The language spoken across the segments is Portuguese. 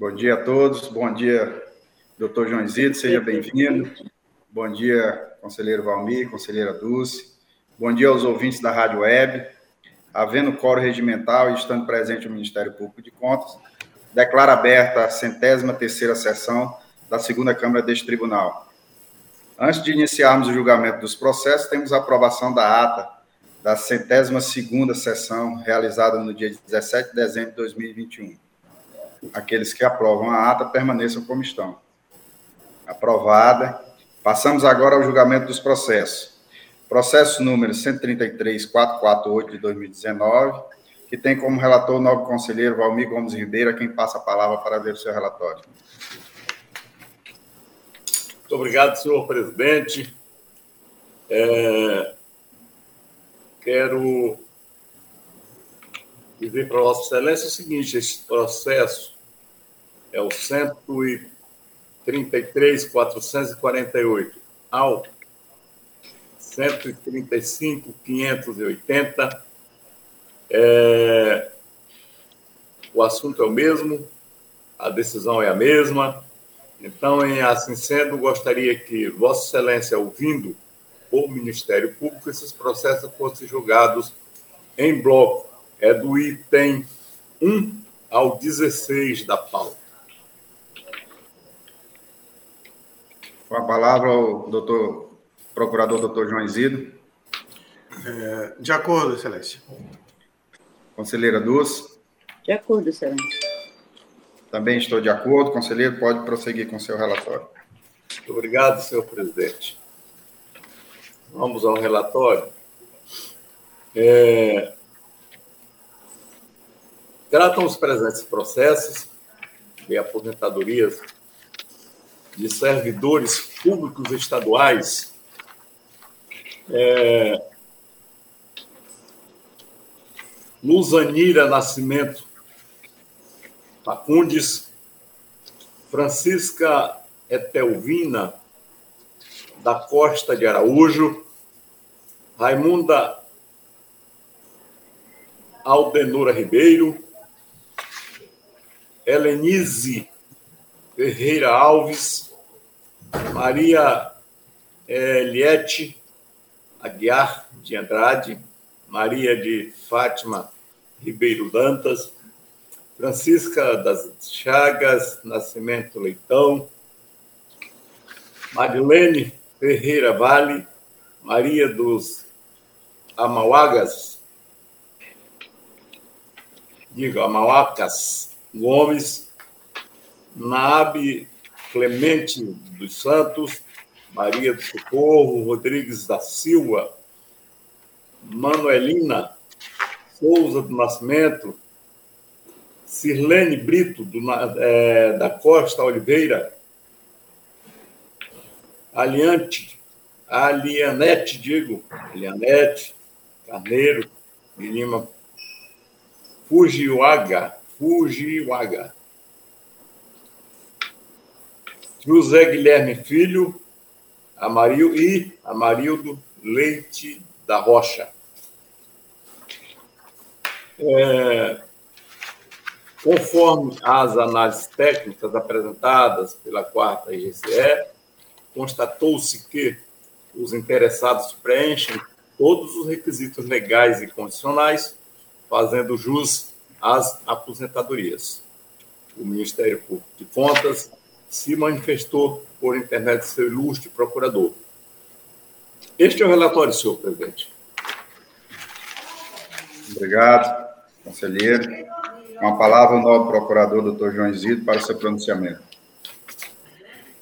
Bom dia a todos. Bom dia, doutor João Zito, seja bem-vindo. Bom dia, conselheiro Valmir, conselheira Dulce. Bom dia aos ouvintes da Rádio Web. Havendo coro regimental e estando presente o Ministério Público de Contas, declara aberta a centésima terceira sessão da segunda Câmara deste Tribunal. Antes de iniciarmos o julgamento dos processos, temos a aprovação da ata da centésima segunda sessão realizada no dia 17 de dezembro de 2021. Aqueles que aprovam a ata permaneçam como estão. Aprovada. Passamos agora ao julgamento dos processos. Processo número 133.448 de 2019, que tem como relator o novo conselheiro Valmir Gomes Ribeiro, a quem passa a palavra para ler o seu relatório. Muito obrigado, senhor presidente. É, quero dizer para Vossa Excelência o seguinte: esse processo é o 133.448 ao 135.580. É, o assunto é o mesmo, a decisão é a mesma. Então, em assim sendo, gostaria que Vossa Excelência, ouvindo o Ministério Público, esses processos fossem julgados em bloco. É do item 1 ao 16 da pauta. Com a palavra o doutor Procurador doutor João Isidro. É, de acordo, Excelência. Conselheira Dulce. De acordo, Excelência. Também estou de acordo. Conselheiro, pode prosseguir com seu relatório. Muito obrigado, senhor presidente. Vamos ao relatório. É... Tratam os presentes processos de aposentadorias de servidores públicos estaduais é, Luzanira Nascimento Facundes, Francisca Etelvina da Costa de Araújo, Raimunda Aldenora Ribeiro, Helenise Ferreira Alves, Maria Eliette Aguiar de Andrade, Maria de Fátima Ribeiro Dantas, Francisca das Chagas Nascimento Leitão, Marilene Ferreira Vale, Maria dos Amauagas, digo, Amauacas Gomes, Nabe Clemente dos Santos, Maria do Socorro, Rodrigues da Silva, Manuelina Souza do Nascimento, Sirlene Brito do, é, da Costa Oliveira, Aliante, Alianete, digo, Alianete, Carneiro, de Lima, Fujiwaga, Fujiwaga. José Guilherme Filho, Amaril e Amarildo Leite da Rocha. É, conforme as análises técnicas apresentadas pela quarta IGCE, constatou-se que os interessados preenchem todos os requisitos legais e condicionais, fazendo jus às aposentadorias. O Ministério Público de Contas se manifestou por intermédio de seu ilustre procurador. Este é o relatório, senhor presidente. Obrigado, conselheiro. Com a palavra, o novo procurador, doutor João Isidro, para o seu pronunciamento.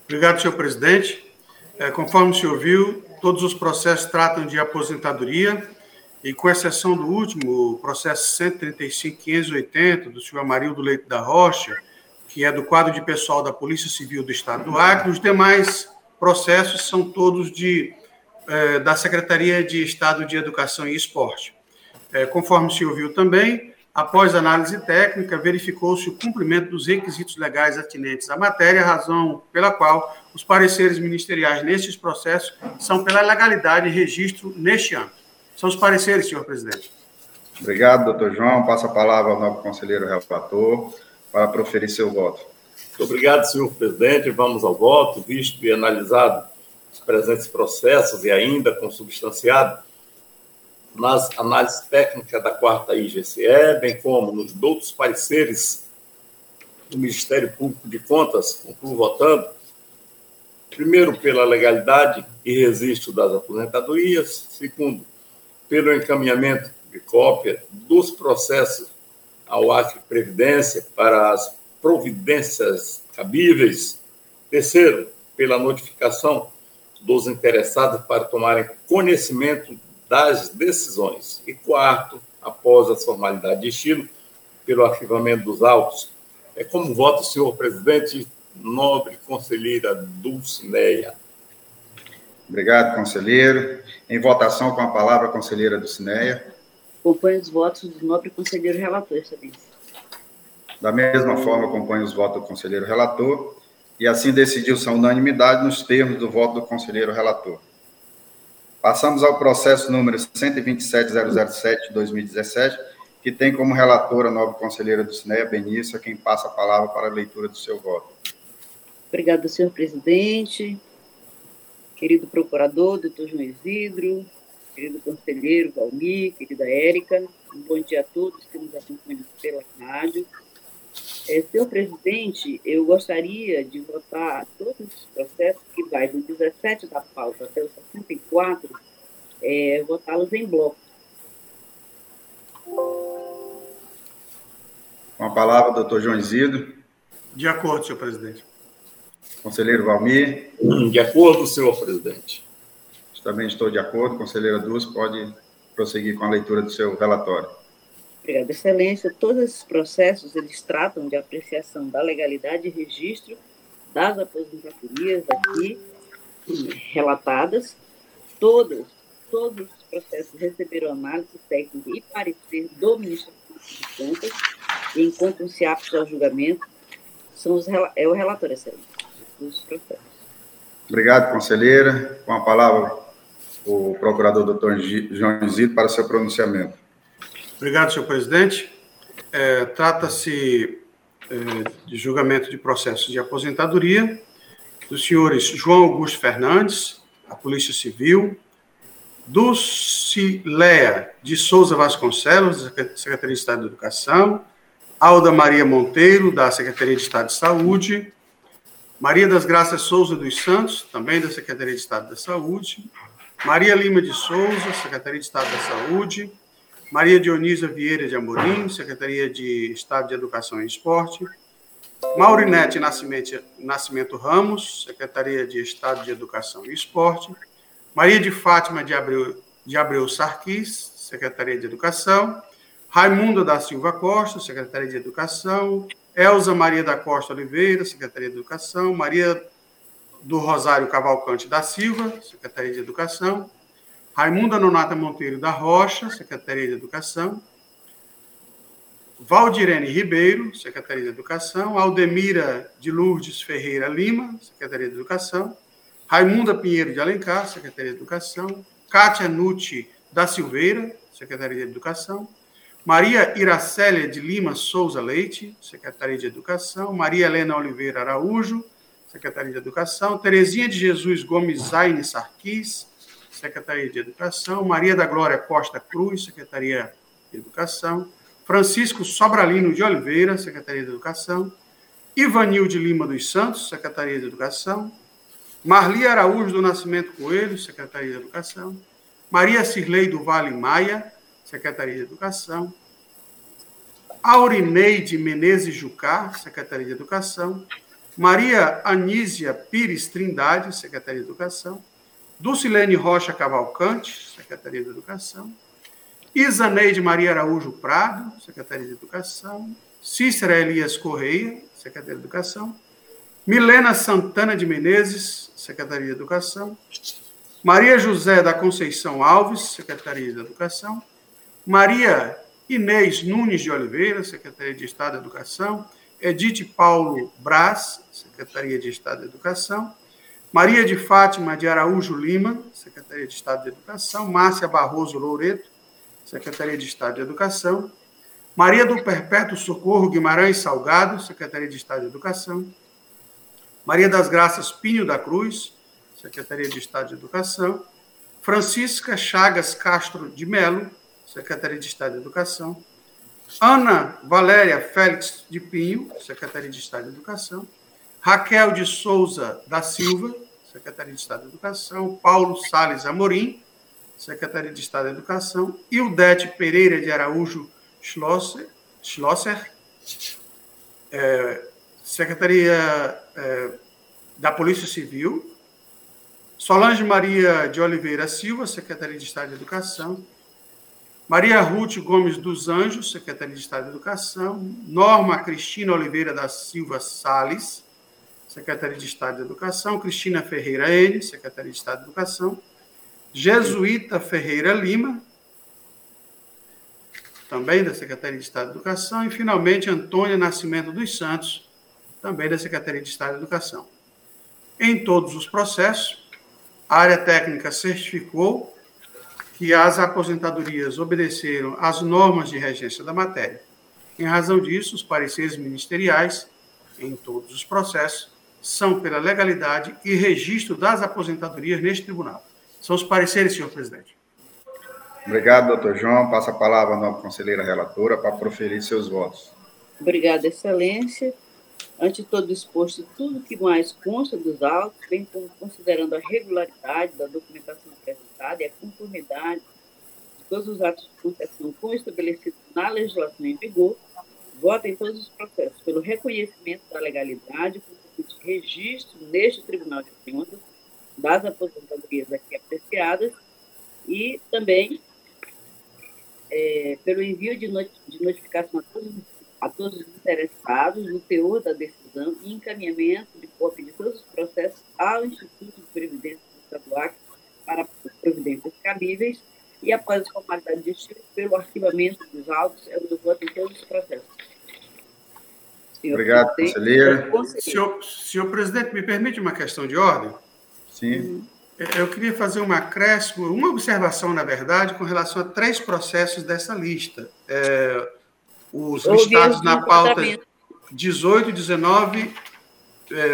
Obrigado, senhor presidente. É, conforme o senhor viu, todos os processos tratam de aposentadoria, e com exceção do último, o processo 135.580, do senhor Amarildo Leite da Rocha, que é do quadro de pessoal da Polícia Civil do Estado do Acre. Os demais processos são todos de, é, da Secretaria de Estado de Educação e Esporte. É, conforme se ouviu também, após análise técnica, verificou-se o cumprimento dos requisitos legais atinentes à matéria, razão pela qual os pareceres ministeriais nestes processos são pela legalidade e registro neste ano. São os pareceres, senhor presidente. Obrigado, doutor João. Passa a palavra ao novo conselheiro relator para proferir seu voto. Muito obrigado, senhor presidente. Vamos ao voto, visto e analisado os presentes processos e ainda consubstanciado nas análises técnicas da quarta IGCE, bem como nos outros pareceres do Ministério Público de Contas, concluo votando, primeiro, pela legalidade e registro das aposentadorias, segundo, pelo encaminhamento de cópia dos processos ao Acre Previdência para as providências cabíveis, terceiro, pela notificação dos interessados para tomarem conhecimento das decisões. E quarto, após a formalidade de estilo, pelo arquivamento dos autos. É como vota o senhor presidente, nobre conselheira Dulcineia. Obrigado, conselheiro. Em votação, com a palavra, conselheira Dulcineia. Acompanho os votos do nobre conselheiro relator, excelência. Da mesma forma, acompanho os votos do conselheiro relator e assim decidiu-se a unanimidade nos termos do voto do conselheiro relator. Passamos ao processo número 127.007 de 2017, que tem como relatora a nova conselheira do Cineia, Benícia, quem passa a palavra para a leitura do seu voto. Obrigada, senhor presidente, querido procurador, doutor João Isidro, querido conselheiro Valmir, querida Érica, um bom dia a todos que nos acompanham pela rádio. É, senhor presidente, eu gostaria de votar todos os processos que vai do 17 da pauta até o 64, é, votá-los em bloco. Com a palavra, doutor João Isidro. De acordo, senhor presidente. Conselheiro Valmir. De acordo, senhor presidente. Também estou de acordo. Conselheira Dulce, pode prosseguir com a leitura do seu relatório. Obrigada, Excelência. Todos esses processos, eles tratam de apreciação da legalidade e registro das aposentadorias aqui relatadas. Todas, todos os processos receberam análise técnica e parecer do Ministério de Contas e encontram-se aptos ao julgamento. São os, é o relatório, Excelência, dos processos. Obrigado, conselheira. Com a palavra, o procurador doutor João Zito para seu pronunciamento. Obrigado, senhor presidente. É, Trata-se é, de julgamento de processo de aposentadoria dos senhores João Augusto Fernandes, da Polícia Civil, Dulcileia de Souza Vasconcelos, da Secretaria de Estado de Educação, Alda Maria Monteiro, da Secretaria de Estado de Saúde, Maria das Graças Souza dos Santos, também da Secretaria de Estado da Saúde, Maria Lima de Souza, Secretaria de Estado da Saúde, Maria Dionísia Vieira de Amorim, Secretaria de Estado de Educação e Esporte, Maurinete Nascimento, Ramos, Secretaria de Estado de Educação e Esporte, Maria de Fátima de Abreu, de Abreu Sarquis, Secretaria de Educação, Raimunda da Silva Costa, Secretaria de Educação, Elza Maria da Costa Oliveira, Secretaria de Educação, Maria do Rosário Cavalcante da Silva, Secretaria de Educação, Raimunda Nonata Monteiro da Rocha, Secretaria de Educação. Valdirene Ribeiro, Secretaria de Educação. Aldemira de Lourdes Ferreira Lima, Secretaria de Educação. Raimunda Pinheiro de Alencar, Secretaria de Educação. Kátia Nucci da Silveira, Secretaria de Educação. Maria Iracélia de Lima Souza Leite, Secretaria de Educação. Maria Helena Oliveira Araújo, Secretaria de Educação. Terezinha de Jesus Gomes Zaine Sarquis, Secretaria de Educação, Maria da Glória Costa Cruz, Secretaria de Educação, Francisco Sobralino de Oliveira, Secretaria de Educação, Ivanil de Lima dos Santos, Secretaria de Educação, Marli Araújo do Nascimento Coelho, Secretaria de Educação, Maria Cirlei do Vale Maia, Secretaria de Educação, Aurineide Menezes Jucá, Secretaria de Educação, Maria Anísia Pires Trindade, Secretaria de Educação, Dulcilene Rocha Cavalcante, Secretaria de Educação, Isaneide Maria Araújo Prado, Secretaria de Educação, Cícera Elias Correia, Secretaria de Educação, Milena Santana de Menezes, Secretaria de Educação, Maria José da Conceição Alves, Secretaria de Educação, Maria Inês Nunes de Oliveira, Secretaria de Estado de Educação, Edith Paulo Braz, Secretaria de Estado de Educação, Maria de Fátima de Araújo Lima, Secretaria de Estado de Educação, Márcia Barroso Loureto, Secretaria de Estado de Educação, Maria do Perpétuo Socorro Guimarães Salgado, Secretaria de Estado de Educação. Maria das Graças Pinho da Cruz, Secretaria de Estado de Educação. Francisca Chagas Castro de Melo, Secretaria de Estado de Educação. Ana Valéria Félix de Pinho, Secretaria de Estado de Educação. Raquel de Souza da Silva, Secretaria de Estado de Educação. Paulo Sales Amorim, Secretaria de Estado de Educação. Ildete Pereira de Araújo Schlosser, Schlosser é, Secretaria é, da Polícia Civil. Solange Maria de Oliveira Silva, Secretaria de Estado de Educação. Maria Ruth Gomes dos Anjos, Secretaria de Estado de Educação, Norma Cristina Oliveira da Silva Sales, Secretaria de Estado de Educação, Cristina Ferreira N, Secretaria de Estado de Educação, Jesuíta Ferreira Lima, também da Secretaria de Estado de Educação, e finalmente Antônia Nascimento dos Santos, também da Secretaria de Estado de Educação. Em todos os processos, a área técnica certificou que as aposentadorias obedeceram às normas de regência da matéria. Em razão disso, os pareceres ministeriais, em todos os processos, são pela legalidade e registro das aposentadorias neste tribunal. São os pareceres, senhor presidente. Obrigado, doutor João. Passa a palavra à nova conselheira relatora para proferir seus votos. Obrigada, excelência. Ante todo exposto, tudo que mais consta dos autos, bem como considerando a regularidade da documentação apresentada e a conformidade de todos os atos de concessão com estabelecidos na legislação em vigor, vota em todos os processos pelo reconhecimento da legalidade, consequente registro neste Tribunal de Contas das aposentadorias aqui apreciadas e também é, pelo envio de, de notificação a todos a todos os interessados no teor da decisão e encaminhamento de cópia de todos os processos ao Instituto de Previdência Estadual para providências cabíveis e, após as formalidades de estilo, pelo arquivamento dos autos, eu do voto em todos os processos. Senhor Obrigado, conselheira. Senhor, senhor presidente, me permite uma questão de ordem? Sim. Eu queria fazer um acréscimo, uma observação, na verdade, com relação a três processos dessa lista. É, os listados na pauta 18, 19,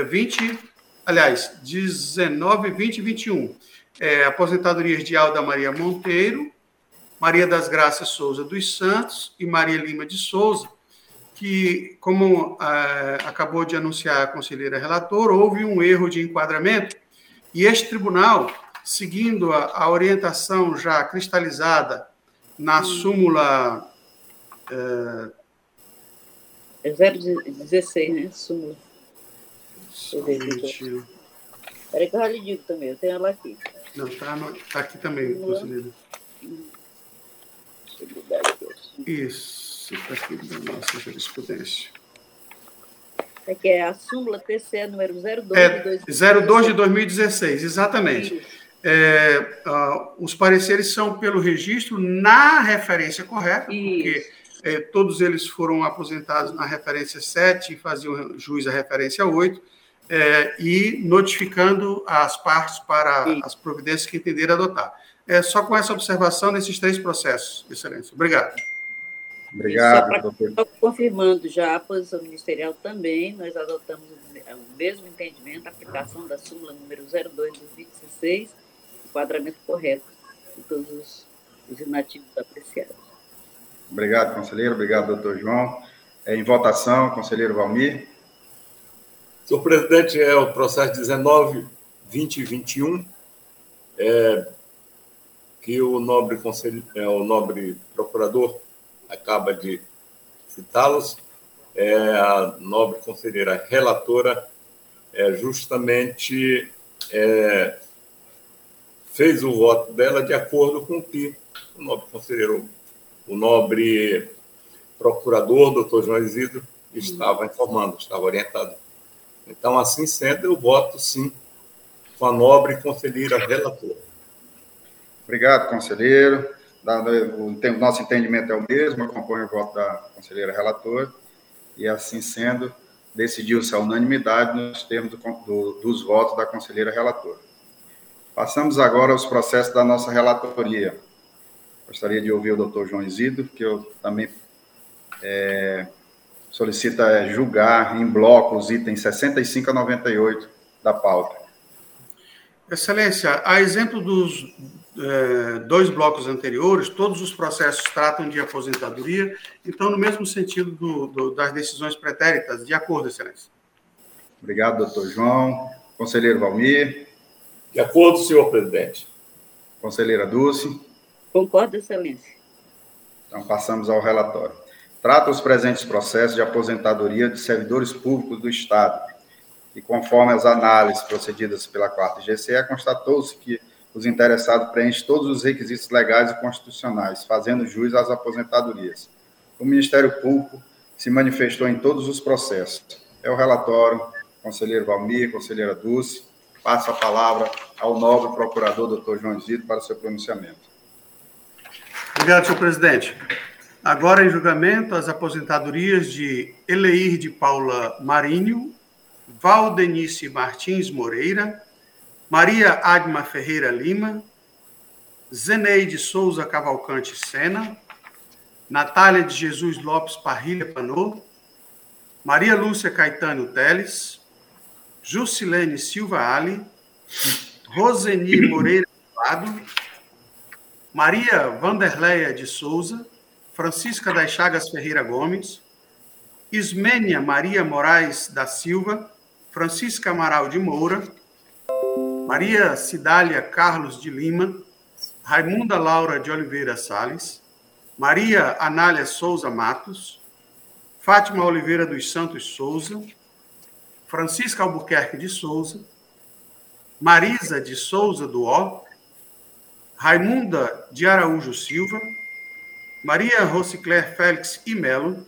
20, aliás, 19, 20 e 21. É, aposentadorias de Alda Maria Monteiro, Maria das Graças Souza dos Santos e Maria Lima de Souza, que, como é, acabou de anunciar a conselheira relatora, houve um erro de enquadramento e este tribunal, seguindo a, a orientação já cristalizada na hum. Súmula é 016, né? Súmula. Peraí que eu já lhe digo também, eu tenho ela aqui. Não, está tá aqui também, conselheiro. Isso, está aqui na nossa jurisprudência. É que é a súmula TCE número 02 é, de 2016. 02 de 2016, exatamente. É, uh, os pareceres são pelo registro na referência correta, Isso. porque é, todos eles foram aposentados na referência 7 e faziam jus à referência 8, é, e notificando as partes para Sim. as providências que entenderam adotar. É só com essa observação nesses três processos, Excelência. Obrigado. Obrigado, só doutor. confirmando já a posição ministerial também, nós adotamos o mesmo entendimento, a aplicação da súmula número 02 de 2016, enquadramento correto de todos os, os inativos apreciados. Obrigado, conselheiro. Obrigado, doutor João. É, em votação, conselheiro Valmir. Senhor presidente, é o processo 19, 20 e 21, é, que o nobre, conselheiro, é, o nobre procurador acaba de citá-los. É, a nobre conselheira relatora é, justamente é, fez o voto dela de acordo com o que o nobre conselheiro o nobre procurador, doutor João Isidro, estava informando, estava orientado. Então, assim sendo, eu voto sim com a nobre conselheira relatora. Obrigado, conselheiro. O nosso entendimento é o mesmo, acompanho o voto da conselheira relatora, e assim sendo, decidiu-se a unanimidade nos termos do, do, dos votos da conselheira relatora. Passamos agora aos processos da nossa relatoria. Gostaria de ouvir o doutor João Isidro, que eu também é, solicita julgar em bloco os itens 65 a 98 da pauta. Excelência, a exemplo dos é, dois blocos anteriores, todos os processos tratam de aposentadoria, então, no mesmo sentido do, do, das decisões pretéritas, de acordo, Excelência. Obrigado, doutor João. Conselheiro Valmir. De acordo, senhor presidente. Conselheira Dulce. Concordo, Excelência. Então, passamos ao relatório. Trata os presentes processos de aposentadoria de servidores públicos do Estado. E conforme as análises procedidas pela quarta GCE, constatou-se que os interessados preenchem todos os requisitos legais e constitucionais, fazendo jus às aposentadorias. O Ministério Público se manifestou em todos os processos. É o relatório, conselheiro Valmir, conselheira Dulce. Passo a palavra ao novo procurador, doutor João Zito, para o seu pronunciamento. Obrigado, senhor presidente. Agora em julgamento as aposentadorias de Eleir de Paula Marinho, Valdenice Martins Moreira, Maria Agma Ferreira Lima, Zeneide Souza Cavalcante Sena, Natália de Jesus Lopes Parrilha Panô, Maria Lúcia Caetano Teles, Jusilene Silva Ali, Roseni Moreira Lado, Maria Vanderleia de Souza, Francisca das Chagas Ferreira Gomes, Ismênia Maria Moraes da Silva, Francisca Amaral de Moura, Maria Cidália Carlos de Lima, Raimunda Laura de Oliveira Sales, Maria Anália Souza Matos, Fátima Oliveira dos Santos Souza, Francisca Albuquerque de Souza, Marisa de Souza do Ó, Raimunda de Araújo Silva, Maria Rocicler Félix e Melo,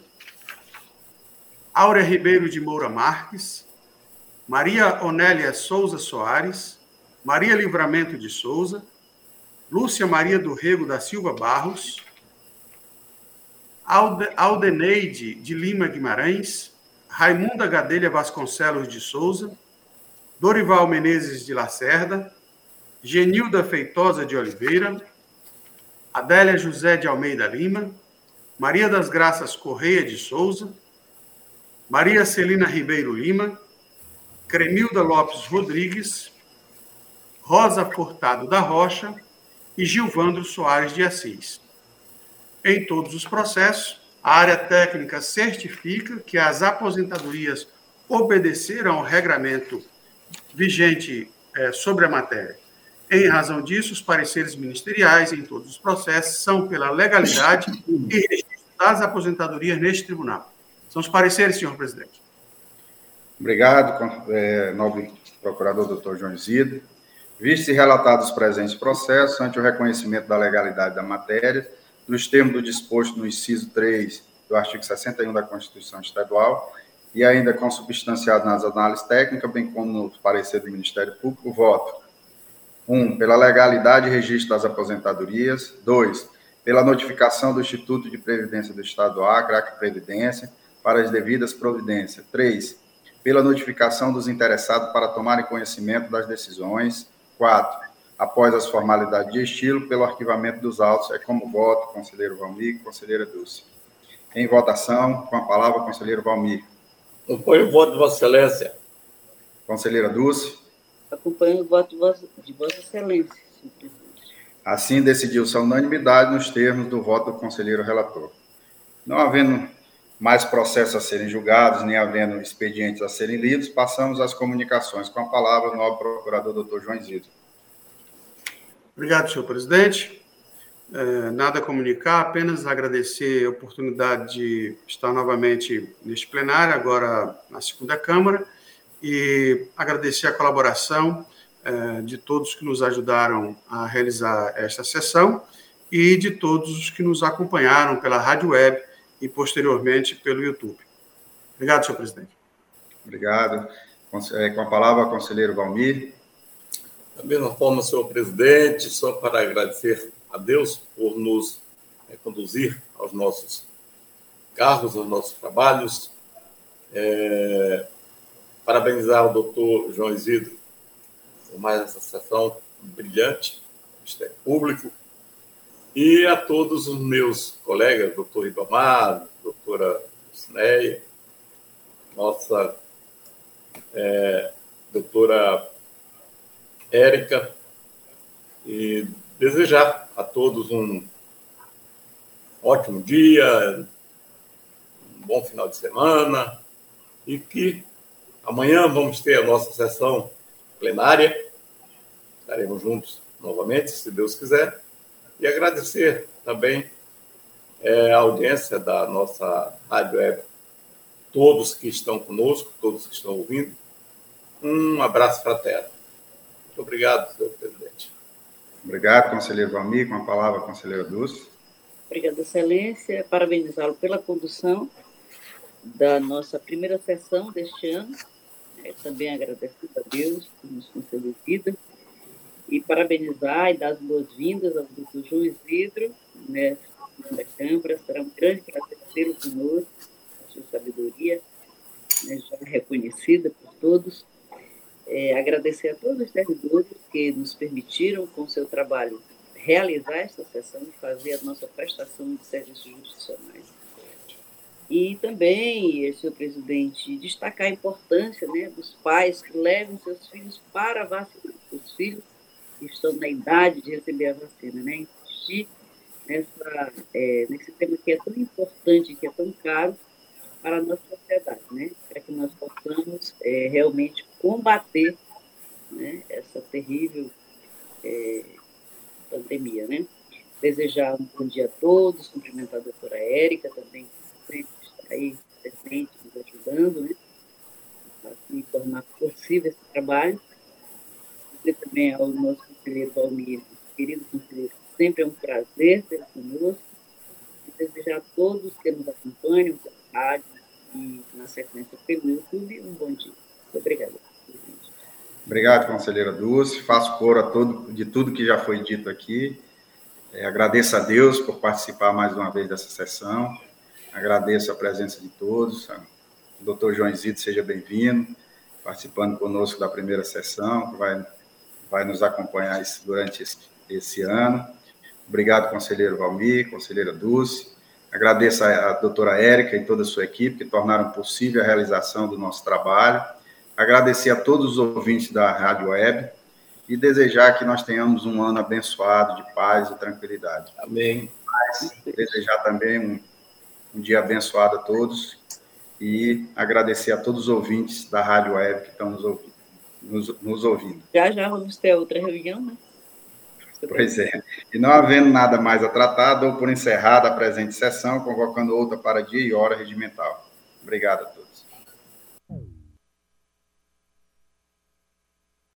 Áurea Ribeiro de Moura Marques, Maria Onélia Souza Soares, Maria Livramento de Souza, Lúcia Maria do Rego da Silva Barros, Aldeneide de Lima Guimarães, Raimunda Gadelha Vasconcelos de Souza, Dorival Menezes de Lacerda, Genilda Feitosa de Oliveira, Adélia José de Almeida Lima, Maria das Graças Correia de Souza, Maria Celina Ribeiro Lima, Cremilda Lopes Rodrigues, Rosa Furtado da Rocha e Gilvandro Soares de Assis. Em todos os processos, a área técnica certifica que as aposentadorias obedeceram ao regramento vigente é, sobre a matéria. Em razão disso, os pareceres ministeriais em todos os processos são pela legalidade e registro das aposentadorias neste tribunal. São os pareceres, senhor presidente. Obrigado, é, nobre procurador doutor João Isidro. Visto e relatados os presentes processos, ante o reconhecimento da legalidade da matéria, nos termos do disposto no inciso 3 do artigo 61 da Constituição Estadual, e ainda consubstanciado nas análises técnicas, bem como no parecer do Ministério Público, voto um, pela legalidade e registro das aposentadorias. Dois, pela notificação do Instituto de Previdência do Estado do Acre, Acre Previdência, para as devidas providências. Três, pela notificação dos interessados para tomarem conhecimento das decisões. Quatro, após as formalidades de estilo, pelo arquivamento dos autos. É como voto, conselheiro Valmir, conselheira Dulce. Em votação, com a palavra, conselheiro Valmir. Acompanho o voto de Vossa Excelência. Conselheira Dulce. Acompanho o voto de Vossa, de Vossa Excelência, senhor presidente. Assim decidiu-se a unanimidade nos termos do voto do conselheiro relator. Não havendo mais processos a serem julgados, nem havendo expedientes a serem lidos, passamos às comunicações. Com a palavra, o novo procurador, doutor João Isidro. Obrigado, senhor presidente. É, nada a comunicar, apenas agradecer a oportunidade de estar novamente neste plenário, agora na segunda Câmara, e agradecer a colaboração eh, de todos que nos ajudaram a realizar esta sessão e de todos os que nos acompanharam pela rádio web e posteriormente pelo YouTube. Obrigado, senhor presidente. Obrigado. Eh, com a palavra, conselheiro Valmir. Da mesma forma, senhor presidente, só para agradecer a Deus por nos é, conduzir aos nossos carros, aos nossos trabalhos. É, Parabenizar o doutor João Isidro por mais essa sessão brilhante, Ministério Público, e a todos os meus colegas, doutor Ribamar, doutora Cineia, nossa é, doutora Érica, e desejar a todos um ótimo dia, um bom final de semana e que amanhã vamos ter a nossa sessão plenária. Estaremos juntos novamente, se Deus quiser. E agradecer também é, a audiência da nossa Rádio Web, todos que estão conosco, todos que estão ouvindo. Um abraço fraterno. Muito obrigado, senhor presidente. Obrigado, conselheiro Valmir. Com a palavra, conselheira Dulce. Obrigada, Excelência. Parabenizá-lo pela condução da nossa primeira sessão deste ano. É, também agradecido a Deus por nos conceder vida. E parabenizar e dar as boas-vindas ao doutor João Isidro, né, da Câmara. Será um grande prazer tê-lo conosco, a sua sabedoria, né, já reconhecida por todos. É, agradecer a todos os servidores que nos permitiram, com seu trabalho, realizar esta sessão e fazer a nossa prestação de serviços jurisdicionais. E também, senhor presidente, destacar a importância né, dos pais que levem seus filhos para vacinar. Os filhos que estão na idade de receber a vacina, né? Insistir nessa, é, nesse tema que é tão importante, que é tão caro para a nossa sociedade, né? Para que nós possamos é, realmente combater né, essa terrível é, pandemia, né? Desejar um bom dia a todos, cumprimentar a doutora Érica também, sempre está aí presente, nos ajudando, né? Assim, tornar possível esse trabalho. E também ao nosso conselheiro Valmir, querido conselheiro, sempre é um prazer ter conosco. E desejar a todos que nos acompanham pela rádio e na sequência pelo YouTube um bom dia. Muito obrigada. Obrigado, conselheira Dulce. Faço coro todo, de tudo que já foi dito aqui. É, agradeço a Deus por participar mais uma vez dessa sessão. Agradeço a presença de todos. O doutor João Zito, seja bem-vindo, participando conosco da primeira sessão, que vai, vai nos acompanhar durante esse, esse ano. Obrigado, conselheiro Valmir, conselheira Dulce. Agradeço a doutora Érica e toda a sua equipe que tornaram possível a realização do nosso trabalho agradecer a todos os ouvintes da Rádio Web e desejar que nós tenhamos um ano abençoado de paz e tranquilidade. Amém. Mas, desejar também um, um dia abençoado a todos e agradecer a todos os ouvintes da Rádio Web que estão nos ouvindo. Nos, nos ouvindo. Já já vamos ter outra reunião, né? Pois é. E não havendo nada mais a tratar, dou por encerrada a presente sessão, convocando outra para dia e hora regimental. Obrigado.